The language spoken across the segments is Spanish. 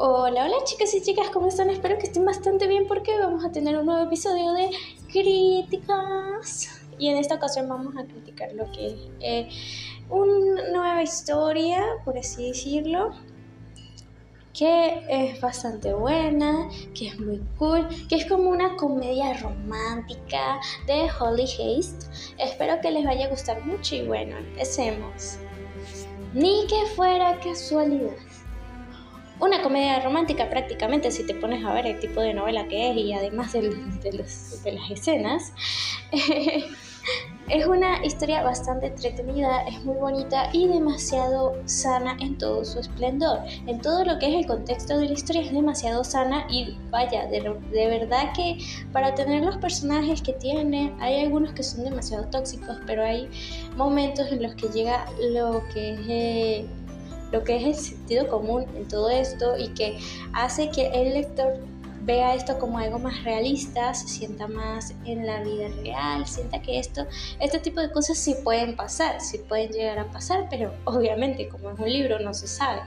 Hola, hola chicas y chicas, ¿cómo están? Espero que estén bastante bien porque vamos a tener un nuevo episodio de críticas. Y en esta ocasión vamos a criticar lo que es eh, una nueva historia, por así decirlo, que es bastante buena, que es muy cool, que es como una comedia romántica de Holly Haste. Espero que les vaya a gustar mucho y bueno, empecemos. Ni que fuera casualidad una comedia romántica prácticamente, si te pones a ver el tipo de novela que es y además de, las escenas, es una historia bastante entretenida, es muy bonita y demasiado sana en todo su esplendor. En todo lo que es el contexto de la historia es demasiado sana y vaya, de, verdad que para tener los personajes que tiene, hay algunos que son demasiado tóxicos, pero hay momentos en los que llega lo que es... Eh, lo que es el sentido común en todo esto y que hace que el lector vea esto como algo más realista, se sienta más en la vida real, sienta que esto, este tipo de cosas sí pueden pasar, sí pueden llegar a pasar, pero obviamente como es un libro no se sabe.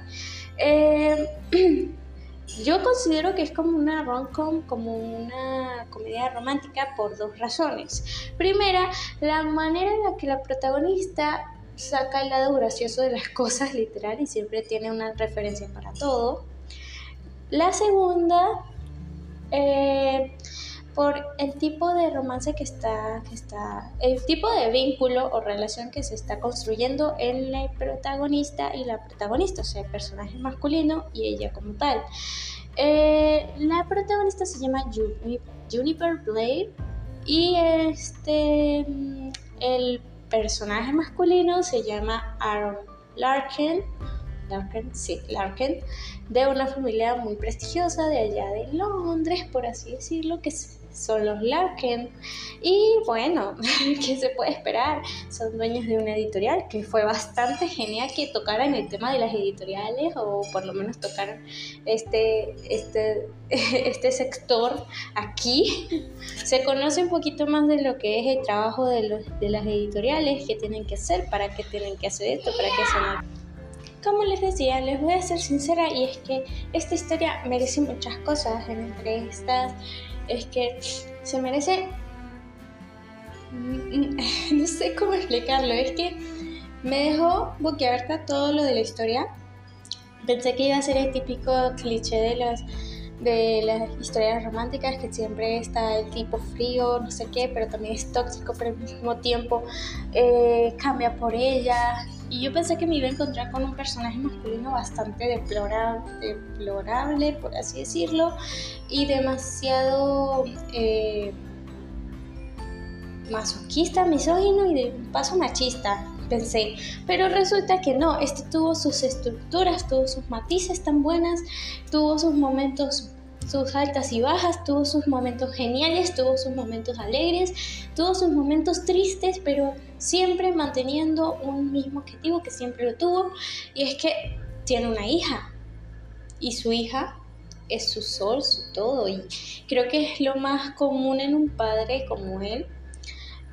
Eh, yo considero que es como una rom-com, como una comedia romántica por dos razones. Primera, la manera en la que la protagonista saca el lado gracioso de las cosas, literal, y siempre tiene una referencia para todo. La segunda, eh, por el tipo de romance que está, que está, el tipo de vínculo o relación que se está construyendo en el protagonista y la protagonista, o sea, el personaje masculino y ella como tal. Eh, la protagonista se llama Juniper Blade y este el personaje masculino se llama Aaron Larkin, Larkin, sí, Larkin, de una familia muy prestigiosa de allá de Londres, por así decirlo, que son los Larkin. Y bueno, ¿qué se puede esperar? Son dueños de una editorial que fue bastante genial que tocaran el tema de las editoriales o por lo menos tocaran este, este, este sector aquí. Se conoce un poquito más de lo que es el trabajo de, los, de las editoriales, qué tienen que hacer, para qué tienen que hacer esto, para qué son como les decía, les voy a ser sincera y es que esta historia merece muchas cosas. Entre estas es que se merece... No sé cómo explicarlo, es que me dejó boquiabierta todo lo de la historia. Pensé que iba a ser el típico cliché de las de las historias románticas que siempre está el tipo frío, no sé qué, pero también es tóxico, pero al mismo tiempo eh, cambia por ella. Y yo pensé que me iba a encontrar con un personaje masculino bastante deplorable, deplorable por así decirlo, y demasiado eh, masoquista, misógino y de paso machista pensé, pero resulta que no, este tuvo sus estructuras, tuvo sus matices tan buenas, tuvo sus momentos sus altas y bajas, tuvo sus momentos geniales, tuvo sus momentos alegres, tuvo sus momentos tristes, pero siempre manteniendo un mismo objetivo que siempre lo tuvo, y es que tiene una hija, y su hija es su sol, su todo, y creo que es lo más común en un padre como él,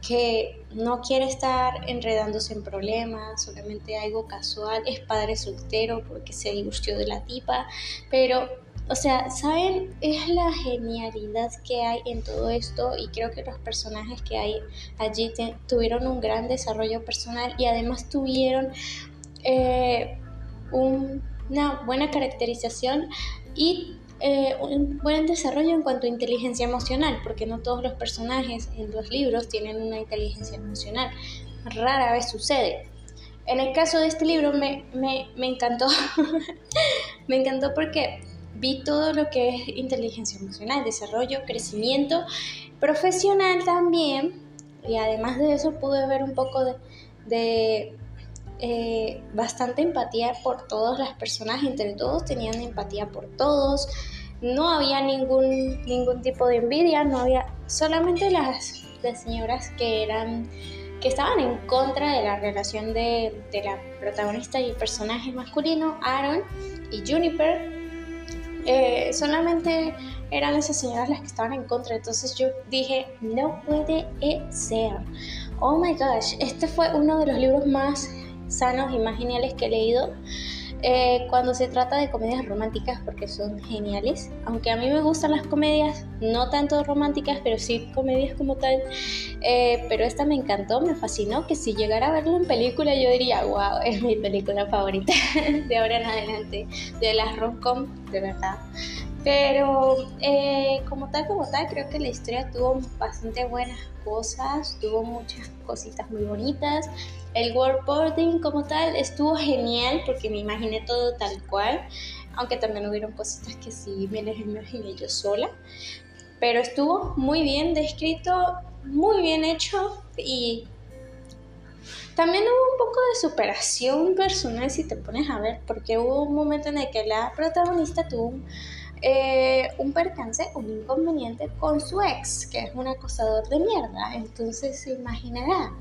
que no quiere estar enredándose en problemas, solamente algo casual, es padre soltero porque se divorció de la tipa, pero, o sea, ¿saben? Es la genialidad que hay en todo esto y creo que los personajes que hay allí tuvieron un gran desarrollo personal y además tuvieron eh, una buena caracterización y eh, un buen desarrollo en cuanto a inteligencia emocional, porque no todos los personajes en los libros tienen una inteligencia emocional. Rara vez sucede. En el caso de este libro me, me, me encantó. me encantó porque vi todo lo que es inteligencia emocional, desarrollo, crecimiento profesional también. Y además de eso pude ver un poco de, eh, bastante empatía por todos los personajes, entre todos tenían empatía por todos, no había ningún, ningún tipo de envidia, no había solamente las, las señoras que eran que estaban en contra de la relación de, de la protagonista y el personaje masculino, Aaron y Juniper, eh, solamente eran esas señoras las que estaban en contra. Entonces yo dije, no puede ser. Oh my gosh, este fue uno de los libros más sanos y más geniales que he leído. Eh, cuando se trata de comedias románticas porque son geniales. Aunque a mí me gustan las comedias, no tanto románticas, pero sí comedias como tal. Eh, pero esta me encantó, me fascinó, que si llegara a verlo en película yo diría, wow, es mi película favorita de ahora en adelante, de las rom-com, de verdad. Pero eh, como tal, como tal, creo que la historia tuvo bastante buenas cosas, tuvo muchas cositas muy bonitas. El worldboarding como tal estuvo genial porque me imaginé todo tal cual, aunque también hubieron cositas que sí me las imaginé yo sola. Pero estuvo muy bien descrito, muy bien hecho y también hubo un poco de superación personal si te pones a ver, porque hubo un momento en el que la protagonista tuvo un eh, un percance, un inconveniente con su ex, que es un acosador de mierda. Entonces se imaginará.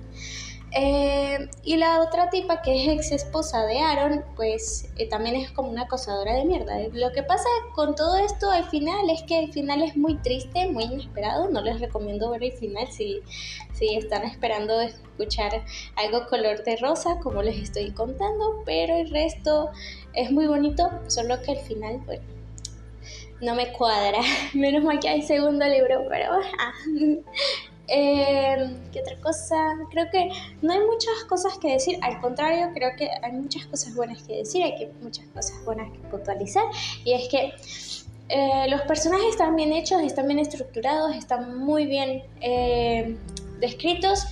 Eh, y la otra tipa que es ex esposa de Aaron, pues eh, también es como una acosadora de mierda. Lo que pasa con todo esto al final es que el final es muy triste, muy inesperado. No les recomiendo ver el final si, si están esperando escuchar algo color de rosa, como les estoy contando. Pero el resto es muy bonito, solo que al final, bueno no me cuadra. Menos mal que hay segundo libro, pero ah. eh, ¿Qué otra cosa? Creo que no hay muchas cosas que decir, al contrario, creo que hay muchas cosas buenas que decir, hay que, muchas cosas buenas que puntualizar, y es que eh, los personajes están bien hechos, están bien estructurados, están muy bien eh, descritos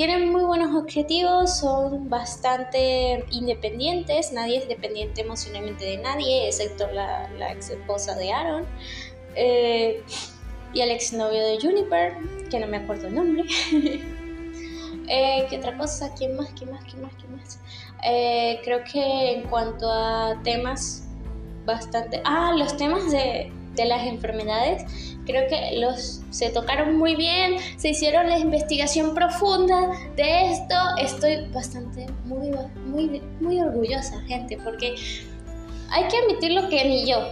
tienen muy buenos objetivos, son bastante independientes, nadie es dependiente emocionalmente de nadie, excepto la, ex esposa de Aaron. Eh, y el exnovio de Juniper, que no me acuerdo el nombre. eh, ¿Qué otra cosa? ¿Quién más? ¿Quién más? ¿Quién más? ¿Quién más? Eh, creo que en cuanto a temas bastante... Ah, los temas de, de las enfermedades creo que los se tocaron muy bien, se hicieron la investigación profunda de esto. Estoy bastante muy muy muy orgullosa, gente, porque hay que admitir lo que ni yo.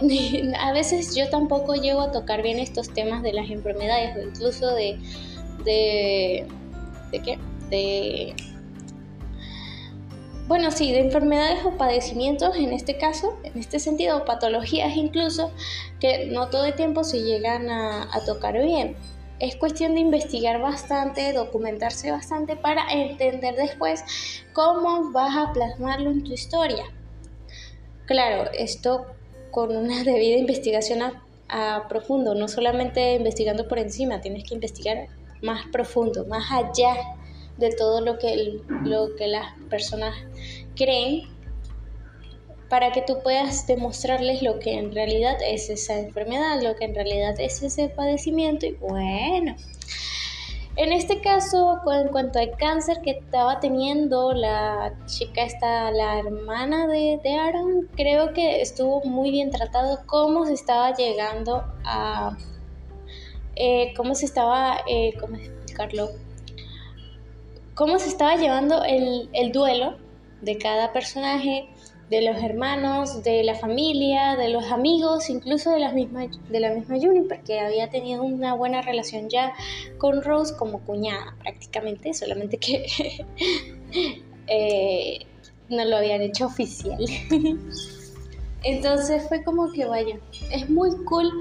a veces yo tampoco llego a tocar bien estos temas de las enfermedades o incluso de de de qué? De bueno, sí, de enfermedades o padecimientos en este caso, en este sentido, patologías incluso, que no todo el tiempo se llegan a, tocar bien. Es cuestión de investigar bastante, documentarse bastante para entender después cómo vas a plasmarlo en tu historia. Claro, esto con una debida investigación a, a profundo, no solamente investigando por encima, tienes que investigar más profundo, más allá de todo lo que, lo que las personas creen para que tú puedas demostrarles lo que en realidad es esa enfermedad, lo que en realidad es ese padecimiento y bueno. En este caso, en cuanto al cáncer que estaba teniendo la chica esta, la hermana de, de Aaron, creo que estuvo muy bien tratado cómo se estaba llegando a... Eh, cómo se estaba, eh, ¿cómo explicarlo? Cómo se estaba llevando el, duelo de cada personaje, de los hermanos, de la familia, de los amigos, incluso de la misma, de la misma Juniper, que había tenido una buena relación ya con Rose como cuñada prácticamente, solamente que eh, no lo habían hecho oficial. Entonces fue como que vaya, es muy cool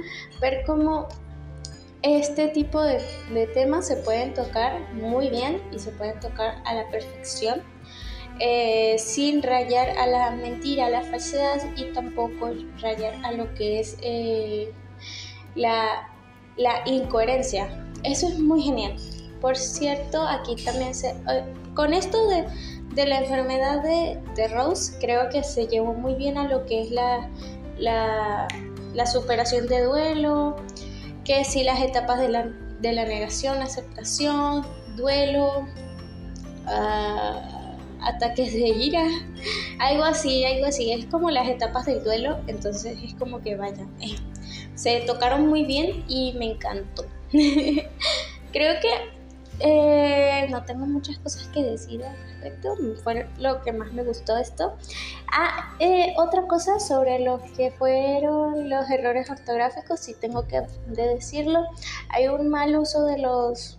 ver cómo este tipo de, temas se pueden tocar muy bien y se pueden tocar a la perfección. Eh, sin rayar a la mentira, a la falsedad y tampoco rayar a lo que es eh, la, incoherencia. Eso es muy genial. Por cierto, aquí también se... Eh, con esto de, la enfermedad de, Rose, creo que se llevó muy bien a lo que es la, la superación de duelo, que si las etapas de la, negación, aceptación, duelo, ah, ataques de ira, algo así, algo así, es como las etapas del duelo, entonces es como que vaya, eh, se tocaron muy bien y me encantó. Creo que eh, no tengo muchas cosas que decir al respecto, fue lo que más me gustó esto. Ah, eh, otra cosa sobre lo que fueron los errores ortográficos, si tengo que decirlo, hay un mal uso de los,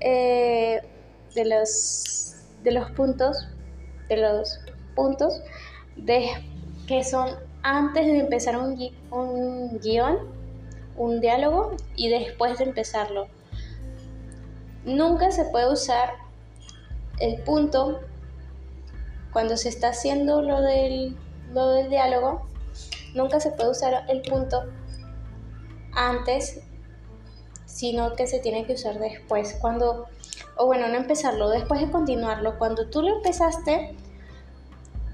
eh, de los, de los puntos, de los puntos, que son antes de empezar un, un guion, un diálogo y después de empezarlo. Nunca se puede usar el punto cuando se está haciendo lo del, lo del diálogo. Nunca se puede usar el punto antes, sino que se tiene que usar después. Cuando, o bueno, no empezarlo, después de continuarlo. Cuando tú lo empezaste,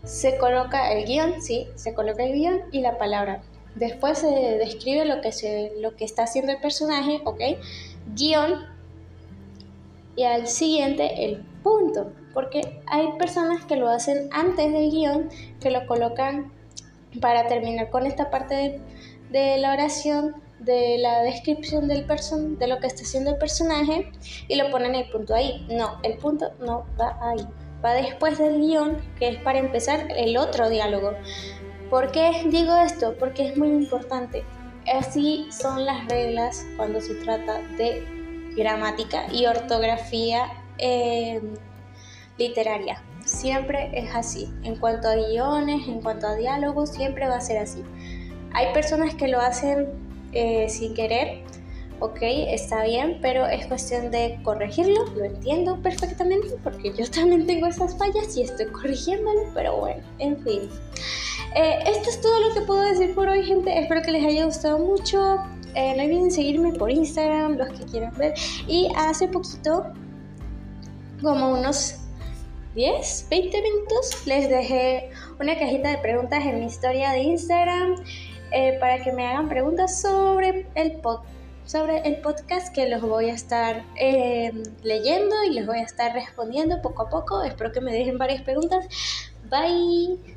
se coloca el guion, sí, se coloca el guion y la palabra. Después se describe lo que, se, lo que está haciendo el personaje, ¿ok? Guión y al siguiente el punto, porque hay personas que lo hacen antes del guion, que lo colocan para terminar con esta parte de, la oración, de la descripción del person de lo que está haciendo el personaje y lo ponen el punto ahí. No, el punto no va ahí va después del guion, que es para empezar el otro diálogo. ¿Por qué digo esto? Porque es muy importante. Así son las reglas cuando se trata de gramática y ortografía eh, literaria. Siempre es así. En cuanto a guiones, en cuanto a diálogos, siempre va a ser así. Hay personas que lo hacen eh, sin querer, ok, está bien, pero es cuestión de corregirlo, lo entiendo perfectamente porque yo también tengo esas fallas y estoy corrigiéndolo, pero bueno, en fin. Eh, esto es todo lo que puedo decir por hoy, gente. Espero que les haya gustado mucho. Eh, no olviden seguirme por Instagram, los que quieran ver. Y hace poquito, como unos 10, 20 minutos, les dejé una cajita de preguntas en mi historia de Instagram eh, para que me hagan preguntas sobre el podcast sobre el podcast que los voy a estar eh, leyendo y les voy a estar respondiendo poco a poco. Espero que me dejen varias preguntas. Bye.